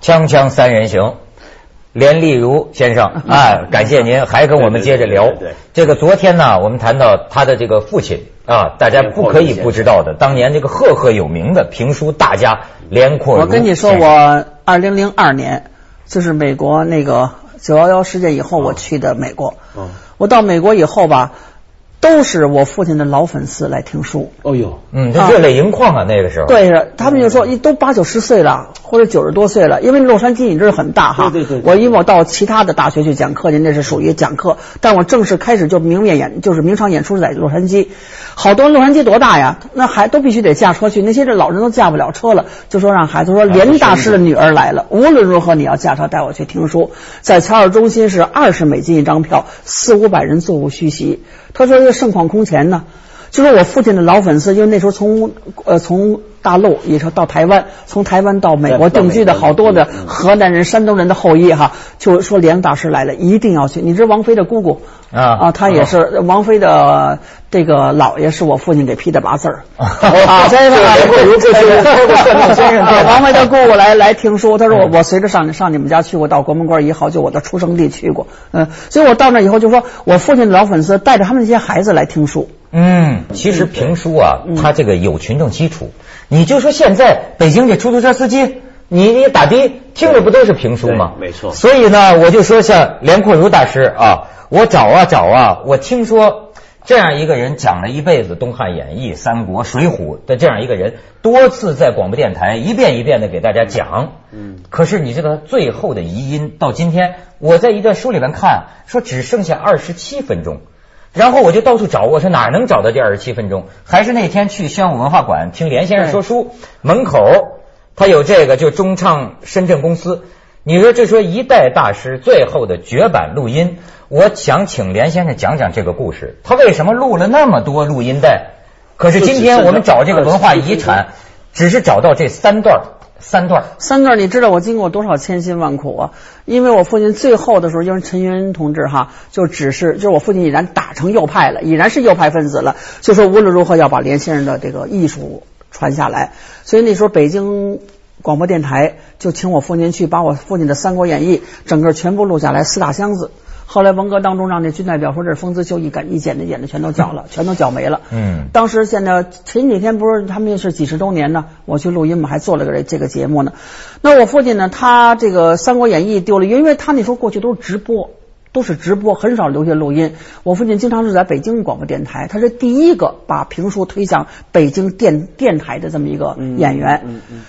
锵锵三人行，连丽如先生啊，感谢您还跟我们接着聊对对对对。这个昨天呢，我们谈到他的这个父亲啊，大家不可以不知道的，当年这个赫赫有名的评书大家连阔如。我跟你说，我二零零二年就是美国那个九幺幺事件以后，我去的美国。嗯我到美国以后吧，都是我父亲的老粉丝来听书。哦呦，嗯，他热泪盈眶啊，那个时候。对，是他们就说，你都八九十岁了，或者九十多岁了，因为洛杉矶你知道很大哈。对对对我因为我到其他的大学去讲课去，那是属于讲课，但我正式开始就明面演，就是明场演出是在洛杉矶。好多洛杉矶多大呀？那还都必须得驾车去，那些这老人都驾不了车了，就说让孩子说连大师的女儿来了，无论如何你要驾车带我去听书，在乔尔中心是二十美金一张票，四五百人座无虚席。他说这盛况空前呢。就说我父亲的老粉丝，因为那时候从呃从大陆也说到台湾，从台湾到美国定居的好多的河南人、山东人的后裔哈，就说连大师来了，一定要去。你知道王菲的姑姑啊啊，他也是王菲的这个姥爷，是我父亲给批的八字儿啊，这个连阔如这是算命先生啊王菲的姑姑来来听书，他说我我随着上上你们家去过，到国门关一号，就我的出生地去过，嗯，所以我到那以后就说我父亲的老粉丝带着他们这些孩子来听书。嗯，其实评书啊，它这个有群众基础。你就说现在北京这出租车司机，你你打的听的不都是评书吗？没错所以呢，我就说像连阔如大师啊，我找啊找啊，我听说这样一个人讲了一辈子东汉演义、三国、水浒的这样一个人，多次在广播电台一遍一遍的给大家讲。嗯，可是你知道最后的遗音到今天，我在一段书里面看说只剩下二十七分钟。然后我就到处找，我说哪能找到这二十七分钟？还是那天去宣武文化馆听连先生说书，门口他有这个就中唱深圳公司。你说这说一代大师最后的绝版录音，我想请连先生讲讲这个故事。他为什么录了那么多录音带？可是今天我们找这个文化遗产，只是找到这三段，三段。三段，你知道我经过多少千辛万苦啊？因为我父亲最后的时候，因为陈云同志哈，就只是就是我父亲已然打成右派了，已然是右派分子了，就说无论如何要把连先生的这个艺术传下来。所以那时候北京广播电台就请我父亲去把我父亲的《三国演义》整个全部录下来，四大箱子。后来文革当中让那军代表说这是封资秀一赶一剪的剪的全都缴了，全都缴没了。嗯当时现在前几天不是他们是几十周年呢，我去录音嘛，还做了个这个节目呢。那我父亲呢，他这个《三国演义》丢了，因为他那时候过去都是直播。都是直播，很少留下录音。我父亲经常是在北京广播电台，他是第一个把评书推向北京电电台的这么一个演员。嗯嗯，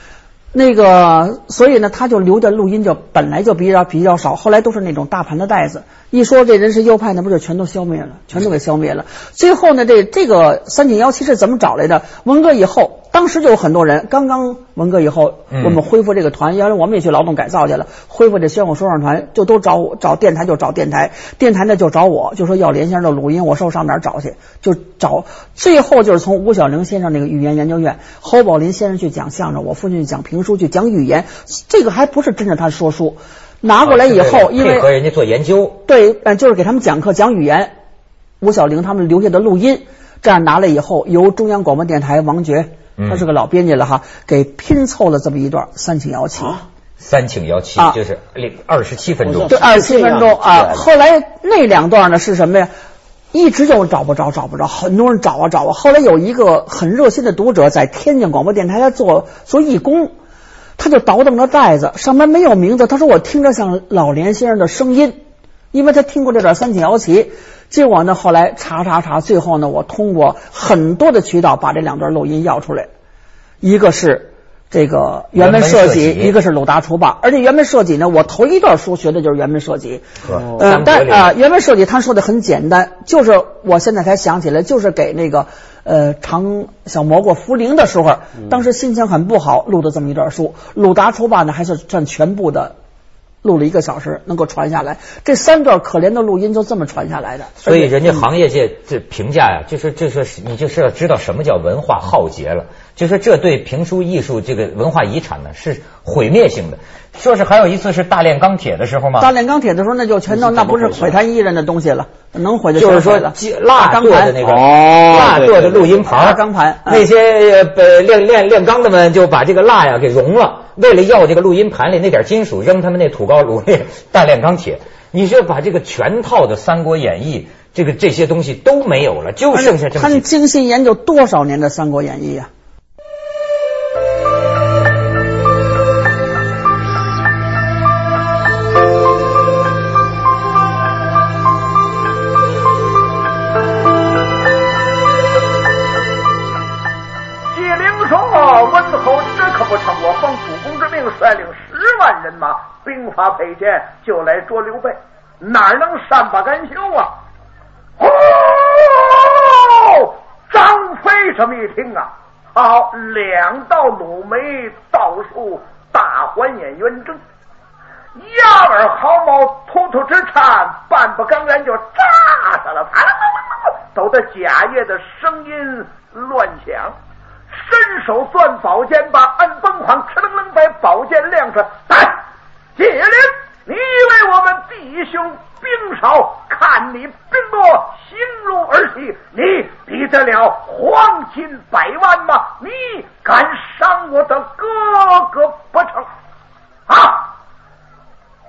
那个，所以呢，他就留的录音就本来就比较比较少，后来都是那种大盘的袋子。一说这人是右派，那不就全都消灭了，全都给消灭了。最后呢，这这个三井幺七是怎么找来的？文革以后，当时就有很多人，刚刚文革以后，嗯我们恢复这个团，原来我们也去劳动改造去了，恢复这宣武说唱团，就都找我，找电台就找电台，电台呢就找我，就说要连先生的录音，我说上哪儿找去？就找，最后就是从吴小玲先生那个语言研究院，侯宝林先生去讲相声，我父亲去讲评书，去讲语言，这个还不是真正他说书。拿过来以后，因为配合人家做研究，对，嗯，就是给他们讲课讲语言，吴小玲他们留下的录音，这样拿来以后，由中央广播电台王觉，嗯他是个老编辑了哈，给拼凑了这么一段三请摇旗。三请幺七啊就是二十七分钟。对，二十七分钟啊。后来那两段呢是什么呀？一直就找不着，找不着，很多人找啊找啊。后来有一个很热心的读者在天津广播电台他做做义工，他就倒腾着袋子，上面没有名字。他说我听着像老连先生的声音，因为他听过这段三请摇旗。结果呢，后来查查查，最后呢，我通过很多的渠道把这两段录音要出来，一个是。这个辕门射戟，一个是鲁达除霸，而且辕门射戟呢，我头一段书学的就是辕门射戟，哦但啊，原门设计他说的很简单，就是我现在才想起来，就是给那个呃长小蘑菇茯苓的时候，当时心情很不好，录的这么一段书。鲁达出版呢，还是占全部的，录了一个小时，能够传下来。这三段可怜的录音就这么传下来的。所以人家行业界这评价呀，就是就说是你就是要知道什么叫文化浩劫了，就说这对评书艺术这个文化遗产呢是毁灭性的。说是还有一次是大炼钢铁的时候吗？大炼钢铁的时候，那就全都那不是毁他艺人的东西了，能毁的就是说蜡钢盘做的那个哦蜡做的录音盘钢盘嗯。那些呃炼炼炼钢的们就把这个蜡呀给熔了，为了要这个录音盘里那点金属，扔他们那土高炉里大炼钢铁。你说把这个全套的《三国演义》这个这些东西都没有了，就剩下这么他精心研究多少年的《三国演义》啊？兵法配件，就来捉刘备，哪能善罢甘休啊？”哦，张飞这么一听啊，好，两道鲁眉倒竖，大环眼圆睁，压耳毫毛突突直颤，半步刚然就炸上了，啪啦啦啦啦，抖得贾叶的声音乱响。伸手攥宝剑，把摁崩狂，哧楞楞把宝剑亮出来。来，解铃，你以为我们弟兄兵少，你兵多，行如而起，你比得了黄金百万吗？你敢伤我的哥哥不成？啊！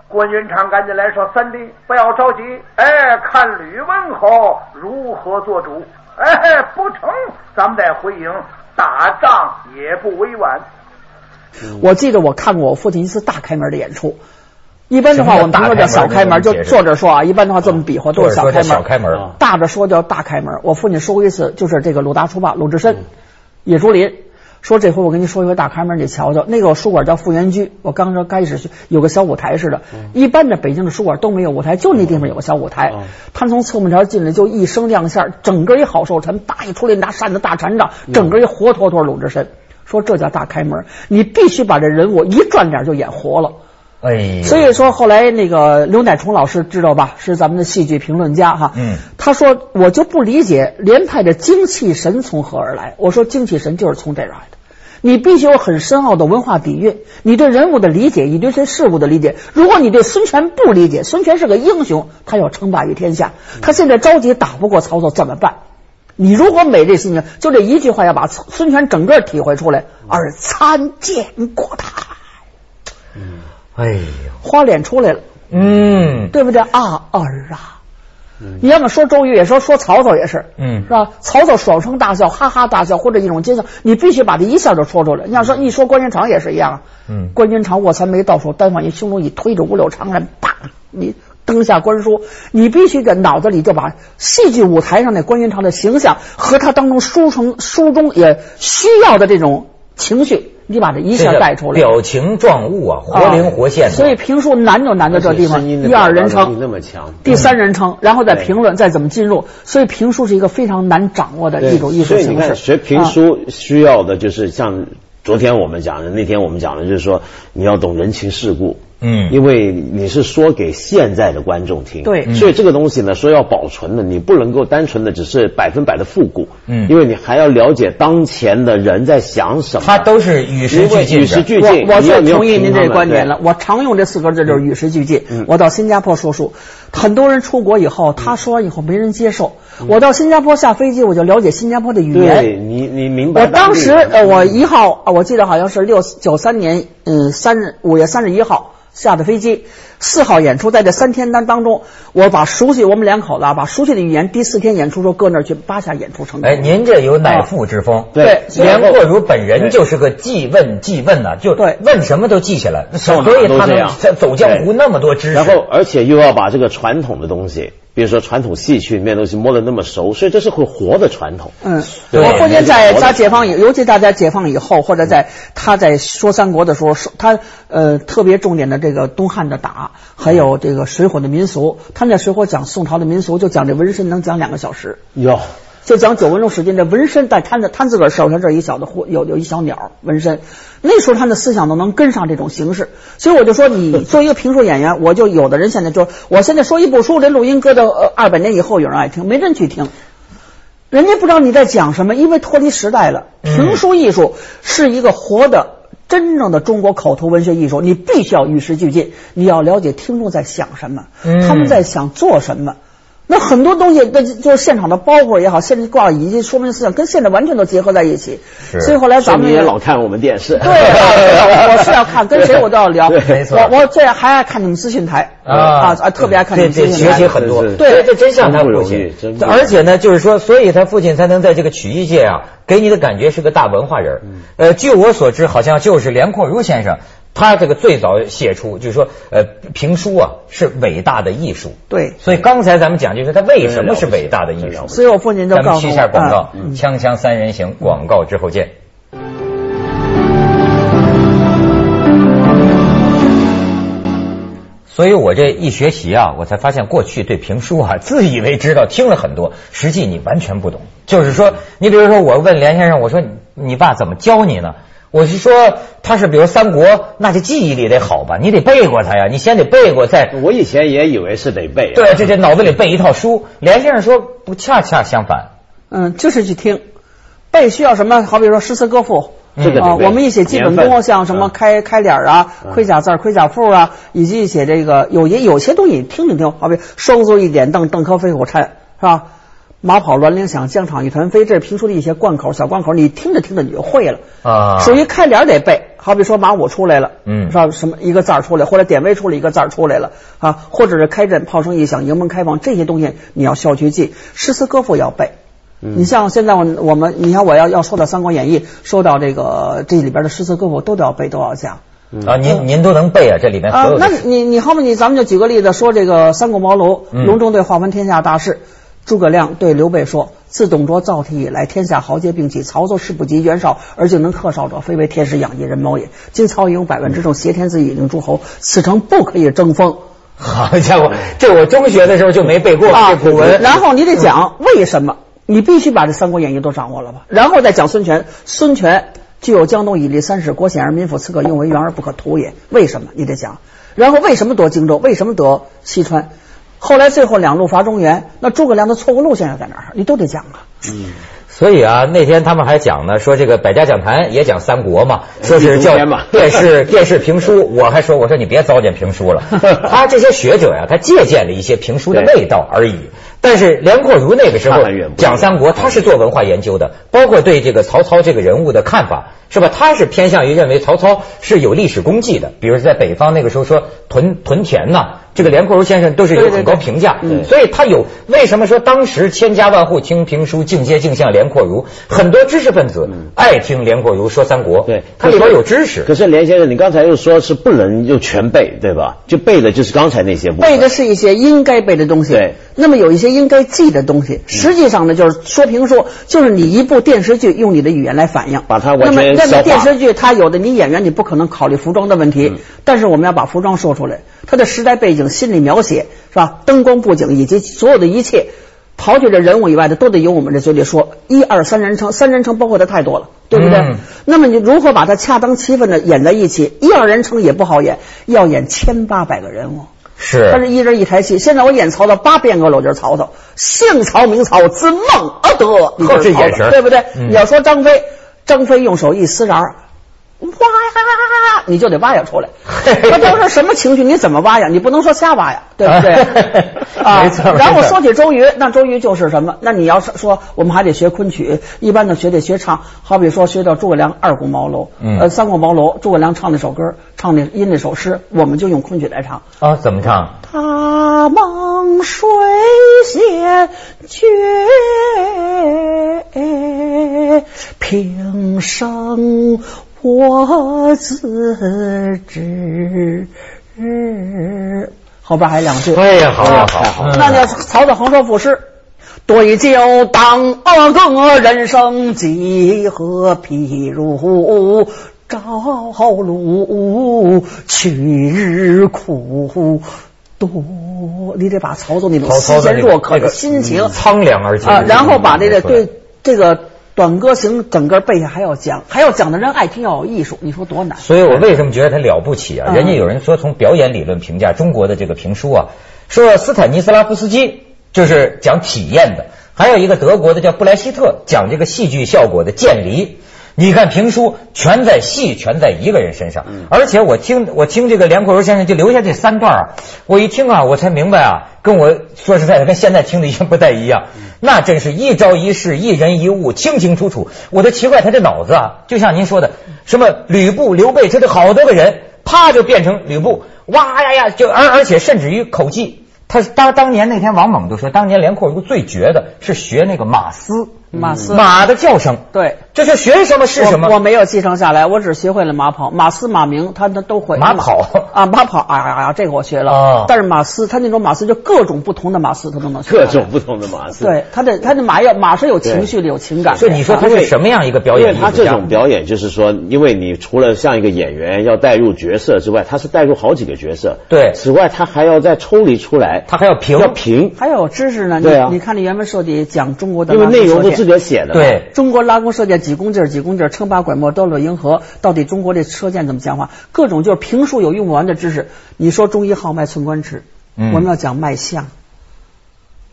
关云长赶紧来说：“三弟，不要着急，哎，看吕文侯如何做主。哎，不成，咱们再回营。”打仗也不委婉。我记得我看过我父亲一次大开门的演出。一般的话，我们评说叫小开门，就坐着说啊。一般的话这么比划都是小开门。小开门，大着说叫大开门。我父亲说过一次，就是这个鲁达书霸鲁智深、野猪林说这回我跟你说一回大开门，你瞧瞧。那个书馆叫富源居，我刚说开始去有个小舞台似的。一般的北京的书馆都没有舞台，就那地方有个小舞台。他从侧门条进来就一声亮相，整个一好寿辰，大一出来拿扇子大禅杖，整个一活脱脱鲁智深。说这叫大开门，你必须把这人物一转点就演活了。哎，所以说后来那个刘乃崇老师知道吧？是咱们的戏剧评论家哈。嗯，他说我就不理解连派的精气神从何而来。我说精气神就是从这儿来的。你必须有很深奥的文化底蕴，你对人物的理解，你对这事物的理解。如果你对孙权不理解，孙权是个英雄，他要称霸于天下，他现在着急打不过曹操怎么办？你如果没这心情，就这一句话要把孙权整个体会出来，而参见过他。呦，花脸出来了，嗯，对不对？啊儿啊？你要么说周瑜，也说说曹操也是，嗯，是吧？曹操爽声大笑，哈哈大笑，或者一种奸笑，你必须把这一下就说出来。你要说一说关云长也是一样，嗯，关云长卧蚕眉，倒手单放一胸中一推着五柳长髯，啪，你登下观书，你必须在脑子里就把戏剧舞台上那关云长的形象和他当中书成书中也需要的这种情绪。你把这一下带出来，表情状物啊，活灵活现的。所以评书难就难在这地方，一二人称那么强，第三人称，然后再评论，再怎么进入。所以评书是一个非常难掌握的一种艺术形式。所以你看，学评书需要的就是像昨天我们讲的，那天我们讲的，就是说你要懂人情世故。嗯，因为你是说给现在的观众听，对，所以这个东西呢，说要保存的，你不能够单纯的只是百分百的复古，嗯，因为你还要了解当前的人在想什么，他都是与时俱进，与时俱进。我我最同意您这个观点了，我常用这四个字就是与时俱进。我到新加坡说书，很多人出国以后，他说完以后没人接受。我到新加坡下飞机，我就了解新加坡的语言。对你你明白？我当时呃，我一号我记得好像是六九三年嗯三日五月三十一号。下的飞机，四号演出，在这三天当当中，我把熟悉我们两口子把熟悉的语言，第四天演出时候搁那儿去扒下演出成功。哎，您这有乃父之风，对，连阔如本人就是个记问记问呐，就对问什么都记下来，所以他能走江湖那么多知识，然后而且又要把这个传统的东西。比如说传统戏曲里面东西摸得那么熟，所以这是会活的传统。嗯，我父亲在他解放以，尤其大家解放以后，或者在他在说三国的时候，说他呃特别重点的这个东汉的打，还有这个水火的民俗。他们在水火讲宋朝的民俗，就讲这纹身能讲两个小时。哟。就讲九纹龙史进这纹身，在他的他自个儿手上这一小的有有一小鸟纹身，那时候他的思想都能跟上这种形式，所以我就说，你作为一个评书演员，我就有的人现在就，我现在说一部书，这录音搁到二百年以后有人爱听，没人去听，人家不知道你在讲什么，因为脱离时代了。评书艺术是一个活的、真正的中国口头文学艺术，你必须要与时俱进，你要了解听众在想什么，他们在想做什么。那很多东西，那就是现场的包袱也好，现场挂以及说明思想，跟现在完全都结合在一起。是所以后来咱们也老看我们电视。对啊，我是要看，跟谁我都要聊。对 没错我我最还爱看你们资讯台啊啊，特别爱看你们资讯台。学习很多。对这真像他真不容易父亲而且呢，就是说，所以他父亲才能在这个曲艺界啊，给你的感觉是个大文化人。嗯呃，据我所知，好像就是连阔如先生，他这个最早写出，就是说，呃，评书啊是伟大的艺术。对所以刚才咱们讲，就是他为什么是伟大的艺术。所以我父亲就咱们去一下广告嗯，《锵锵三人行》广告之后见。所以我这一学习啊，我才发现过去对评书啊，自以为知道，听了很多，实际你完全不懂。就是说，你比如说，我问连先生，我说你爸怎么教你呢？我是说，他是比如三国，那这记忆力得好吧？你得背过他呀，你先得背过再。我以前也以为是得背、啊。对，这这脑子里背一套书。连先生说不，恰恰相反。嗯，就是去听，背需要什么？好比说诗词歌赋。啊，这个得背我们一写基本功，像什么嗯开开脸啊、嗯盔甲字儿、盔甲赋啊，以及一些这个有些有些东西听听听，好比收足一点蹬，蹬科飞虎颤，是吧？马跑鸾铃响，疆场一团飞，这是评书的一些贯口、小贯口，你听着听着你就会了啊属于开脸得背，好比说马武出来了，嗯是吧？什么一个字儿出来，或者典韦出来一个字儿出来了啊，或者是开阵炮声一响，营门开放，这些东西你要需要去记，诗词歌赋要背。嗯你像现在我我们，你看我要要说到《三国演义》，说到这个这里边的诗词歌赋都得要背，都要讲。啊，您您都能背啊？这里面啊那你你后面你咱们就举个例子，说这个三顾茅庐，嗯隆中对划分天下大事。诸葛亮对刘备说：“自董卓造替以来，天下豪杰并起，曹操势不及袁绍，而竟能克绍者，非为天时养育人谋也。今曹营有百万之众，挟天子以令诸侯，此诚不可以争锋。”好家伙，这我中学的时候就没背过啊这古文。然后你得讲为什么，你必须把这《三国演义》都掌握了吧？然后再讲孙权，孙权具有江东以立三世，国险而民富，此可用为源而不可图也。为什么？你得讲。然后为什么夺荆州？为什么得西川？后来最后两路伐中原，那诸葛亮的错误路线又在哪儿？你都得讲啊。所以啊，那天他们还讲呢，说这个百家讲坛也讲三国嘛，说是叫 电视电视评书。我还说，我说你别糟践评书了。他这些学者呀、他借鉴了一些评书的味道而已。但是梁阔如那个时候讲三国，他是做文化研究的，包括对这个曹操这个人物的看法，是吧？他是偏向于认为曹操是有历史功绩的，比如在北方那个时候说屯屯田呐，这个连阔如先生都是有很高评价。嗯所以他有为什么说当时千家万户听评书，尽皆敬向连阔如，很多知识分子爱听连阔如说三国，对，他里边有知识。可是连先生，你刚才又说是不能又全背，对吧？就背的就是刚才那些部分。背的是一些应该背的东西，对。那么有一些应该记的东西，实际上呢，就是说评书，就是你一部电视剧用你的语言来反映，把它完全那么那么电视剧它有的你演员你不可能考虑服装的问题，嗯但是我们要把服装说出来，它的时代背景、心理描写是吧？灯光布景以及所有的一切。刨去这人物以外的，都得由我们这嘴里说。一二三人称，三人称包括的太多了，对不对？嗯那么你如何把它恰当其分的演在一起？一二人称也不好演，要演千八百个人物。是，但是一人一台戏。现在我演曹操，八遍个我就是曹操，姓曹名曹，字孟阿德，你就是曹操这眼神对不对？嗯你要说张飞，张飞用手一撕瓤儿，哇呀，你就得挖呀出来。他都是什么情绪？你怎么挖呀？你不能说瞎挖呀，对不对？啊然后说起周瑜，那周瑜就是什么？那你要是说我们还得学昆曲，一般的学得学唱，好比说学到诸葛亮二顾茅庐，嗯呃，三顾茅庐，诸葛亮唱那首歌，唱那因那首诗，我们就用昆曲来唱。啊，怎么唱？大梦水仙绝，平生我自知。后边还有两句。哎呀，好呀，好，嗯那叫曹操横说赋诗。对酒当歌，人生几何？譬如朝露，去日苦多。你得把曹操那种曹操思贤若渴的心情嗯苍凉而且啊，然后把这个对这个短歌行整个背下还要讲，还要讲的人爱听，要有艺术，你说多难？所以我为什么觉得他了不起啊？嗯人家有人说从表演理论评价中国的这个评书啊，说斯坦尼斯拉夫斯基就是讲体验的，还有一个德国的叫布莱希特讲这个戏剧效果的渐离。你看评书全在戏，全在一个人身上。嗯而且我听我听这个梁阔如先生就留下这三段啊，我一听啊，我才明白啊，跟我说实在的，跟现在听的已经不太一样。那真是一招一式、一人一物，清清楚楚。我都奇怪他这脑子啊，就像您说的，什么吕布、刘备，这都好多个人，啪就变成吕布，哇呀呀，就而而且甚至于口技。他当当年那天王猛就说，当年连阔如最绝的是学那个马嘶，马嘶马的叫声，对。这是学什么是什么。我我没有继承下来，我只学会了马跑、马嘶、马鸣，他他都会。马跑啊，马跑啊呀呀，这个我学了。哦但是马嘶，他那种马嘶就各种不同的马嘶，他都能学。各种不同的马嘶。对，他的他的马要马是有情绪的，有情感的。所以你说他是什么样一个表演因为他这种？表演，就是说，因为你除了像一个演员要带入角色之外，他是带入好几个角色。对此外，他还要再抽离出来，他还要评要评，还有知识呢。你对啊你看那原文设计讲中国的因为内容都射箭自个儿写的。对中国拉弓射箭几公斤儿几公斤儿，称霸拐墨，兜了银河，到底中国这射箭怎么讲话？各种就是评书有用不完的知识。你说中医号脉寸关尺，嗯我们要讲脉象，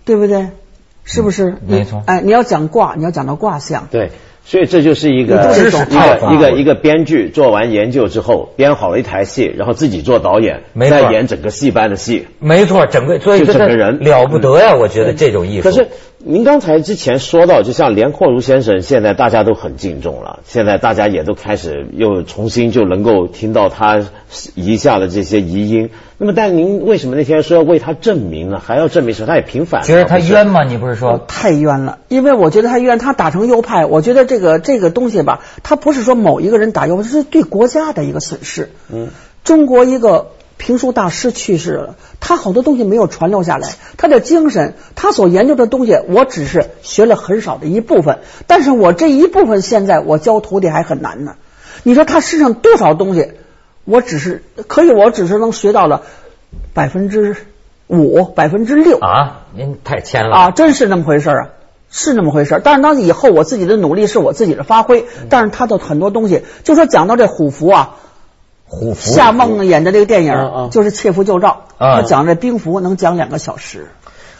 对不对？是不是？嗯没错哎，你要讲卦，你要讲到卦象。对，所以这就是一个一懂个一个一个编剧做完研究之后，编好了一台戏，然后自己做导演，再演整个戏班的戏。没错，整个所以就这整个人了不得呀！我觉得这种艺术。可是您刚才之前说到，就像连阔如先生，现在大家都很敬重了，现在大家也都开始又重新就能够听到他遗下的这些遗音。那么，但您为什么那天说要为他证明呢？还要证明什么？他也平反了，觉得他冤吗？你不是说太冤了，因为我觉得他冤，他打成右派，我觉得这个这个东西吧，他不是说某一个人打右派，这是对国家的一个损失。嗯，中国一个评书大师去世了，他好多东西没有传留下来，他的精神，他所研究的东西，我只是学了很少的一部分，但是我这一部分现在我教徒弟还很难呢。你说他身上多少东西，我只是可以，我只是能学到了百分之五、百分之六啊？您太谦了啊，真是那么回事儿啊，是那么回事儿。但是当以后我自己的努力是我自己的发挥，但是他的很多东西，就说讲到这虎符啊，虎符夏梦演的这个电影、嗯嗯就是《切符救赵》，啊他讲这兵符能讲两个小时。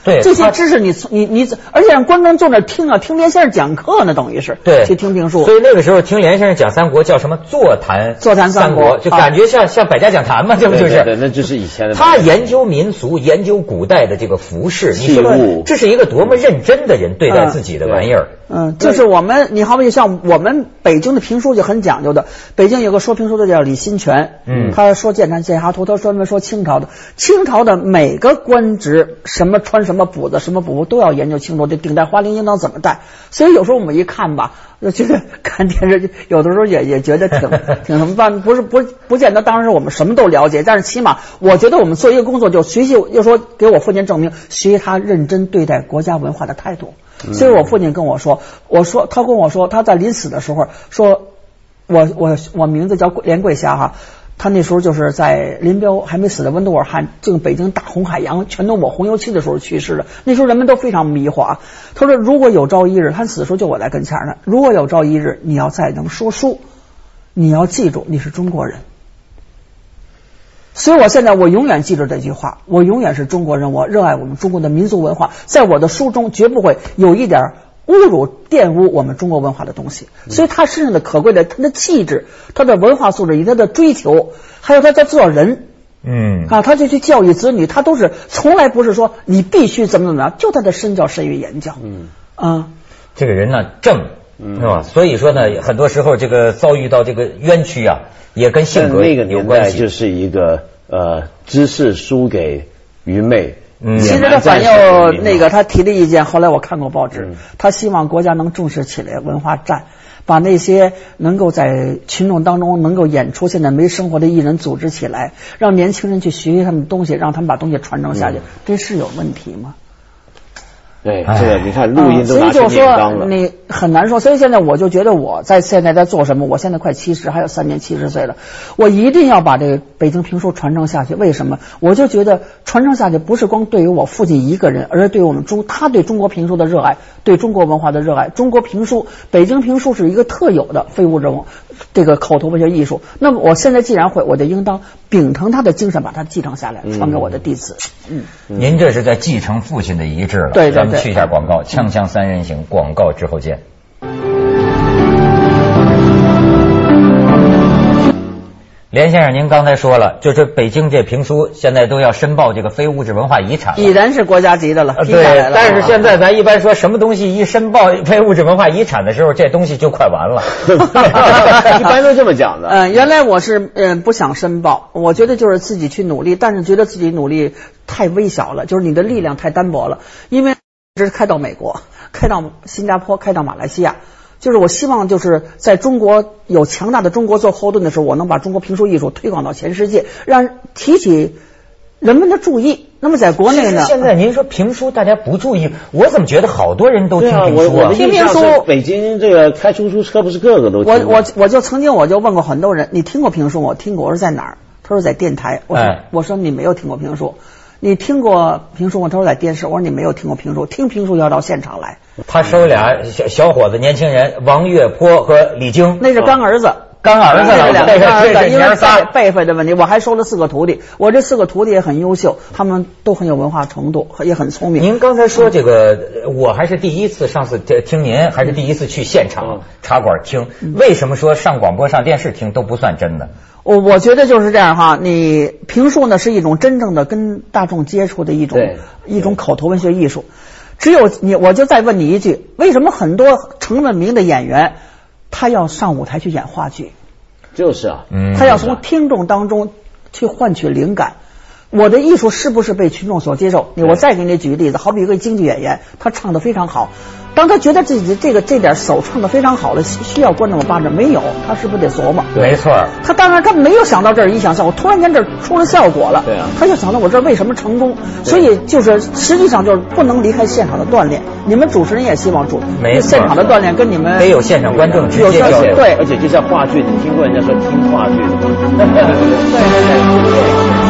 对这些知识你你你，而且让观众坐那听啊，听连先生讲课呢，等于是对去听评书。所以那个时候听连先生讲三国叫什么座谈座谈三三国就感觉像像百家讲坛嘛，这不就是？对对对，那就是以前的他研究民俗，研究古代的这个服饰，你说器物这是一个多么认真的人对待自己的玩意儿。嗯，就是我们，你好比像我们北京的评书就很讲究的。北京有个说评书的叫李新泉，嗯他说《剑南剑侠图》，他专门说清朝的，清朝的每个官职，什么穿什么补子，什么补服都要研究清楚，这顶戴花翎应当怎么戴。所以有时候我们一看吧，就觉得看电视剧，有的时候也也觉得挺 挺什么办，不是不不见得当时我们什么都了解，但是起码我觉得我们做一个工作就学习，就说给我父亲证明学习他认真对待国家文化的态度。所以我父亲跟我说，我说他跟我说他在临死的时候说，我我我名字叫连桂霞哈。他那时候就是在林彪还没死的温都尔汗正北京大红海洋全都抹红油漆的时候去世的。那时候人们都非常迷惑啊。他说如果有朝一日，他死的时候就我在跟前呢。如果有朝一日你要再能说书，你要记住你是中国人。所以我现在我永远记住这句话，我永远是中国人，我热爱我们中国的民族文化，在我的书中绝不会有一点侮辱、玷污我们中国文化的东西。所以他身上的可贵的，他的气质、他的文化素质以及他的追求，还有他在做人嗯啊，他就去教育子女，他都是从来不是说你必须怎么怎么样，就他的身教、身于言教。嗯啊，这个人呢正，是吧？所以说呢，很多时候这个遭遇到这个冤屈啊，也跟性格有关系。年代就是一个呃，知识输给愚昧。嗯。其实他反士的右民那个他提的意见，后来我看过报纸嗯，他希望国家能重视起来文化战，把那些能够在群众当中能够演出现在没生活的艺人组织起来，让年轻人去学习他们的东西，让他们把东西传承下去嗯，这是有问题吗？对，哎这个你看录音都拿去啊所以就炼钢了。说你很难说，所以现在我就觉得我在现在在做什么？我现在快七十，还有三年七十岁了，我一定要把这个北京评书传承下去。为什么？我就觉得传承下去不是光对于我父亲一个人，而是对于我们中他对中国评书的热爱，对中国文化的热爱。中国评书，北京评书是一个特有的非物质文这个口头文学艺术。那么我现在既然会，我就应当秉承他的精神，把它继承下来，传给我的弟子。嗯。您这是在继承父亲的遗志了。对对对咱们去一下广告，锵锵三人行，广告之后见。连先生，您刚才说了，就是北京这评书现在都要申报这个非物质文化遗产，已然是国家级的了，对但是现在咱一般说什么东西一申报非物质文化遗产的时候，这东西就快完了。一般都这么讲的。嗯，原来我是嗯不想申报，我觉得就是自己去努力，但是觉得自己努力太微小了，就是你的力量太单薄了，因为这是开到美国，开到新加坡，开到马来西亚。就是我希望，就是在中国有强大的中国做后盾的时候，我能把中国评书艺术推广到全世界，让提起人们的注意。那么在国内呢？现在您说评书大家不注意，我怎么觉得好多人都听评书啊？我的印象听评书是北京这个开出租车不是个个都听我我我就曾经我就问过很多人，你听过评书吗？我听过，我说在哪儿？他说在电台。我说、哎我说你没有听过评书，你听过评书吗？他说在电视。我说你没有听过评书，听评书要到现场来，他收俩小小伙子年轻人，王月波和李菁，那是干儿子。干儿子了，这是两这是儿子，因为辈。辈分的问题，我还收了四个徒弟，我这四个徒弟也很优秀，他们都很有文化程度，也很聪明。您刚才说这个，呃我还是第一次，上次听听您还是第一次去现场嗯茶馆听。为什么说上广播、上电视听都不算真的？我我觉得就是这样哈，你评述呢是一种真正的跟大众接触的一种一种口头文学艺术。只有你，我就再问你一句：为什么很多成了名的演员，他要上舞台去演话剧？就是啊，嗯他要从听众当中去换取灵感。我的艺术是不是被群众所接受？我再给你举个例子，好比一个京剧演员，他唱的非常好，当他觉得自己的这个这点手唱的非常好了，需需要观众帮着，没有，他是不是得琢磨？没错，他当然他没有想到这儿一想效果，突然间这儿出了效果了，对啊他就想到我这儿为什么成功，所以就是实际上就是不能离开现场的锻炼。你们主持人也希望主没错现场的锻炼跟你们得有现场观众直接交流。对而且就像话剧，你听过人家说听话剧的吗？对对对。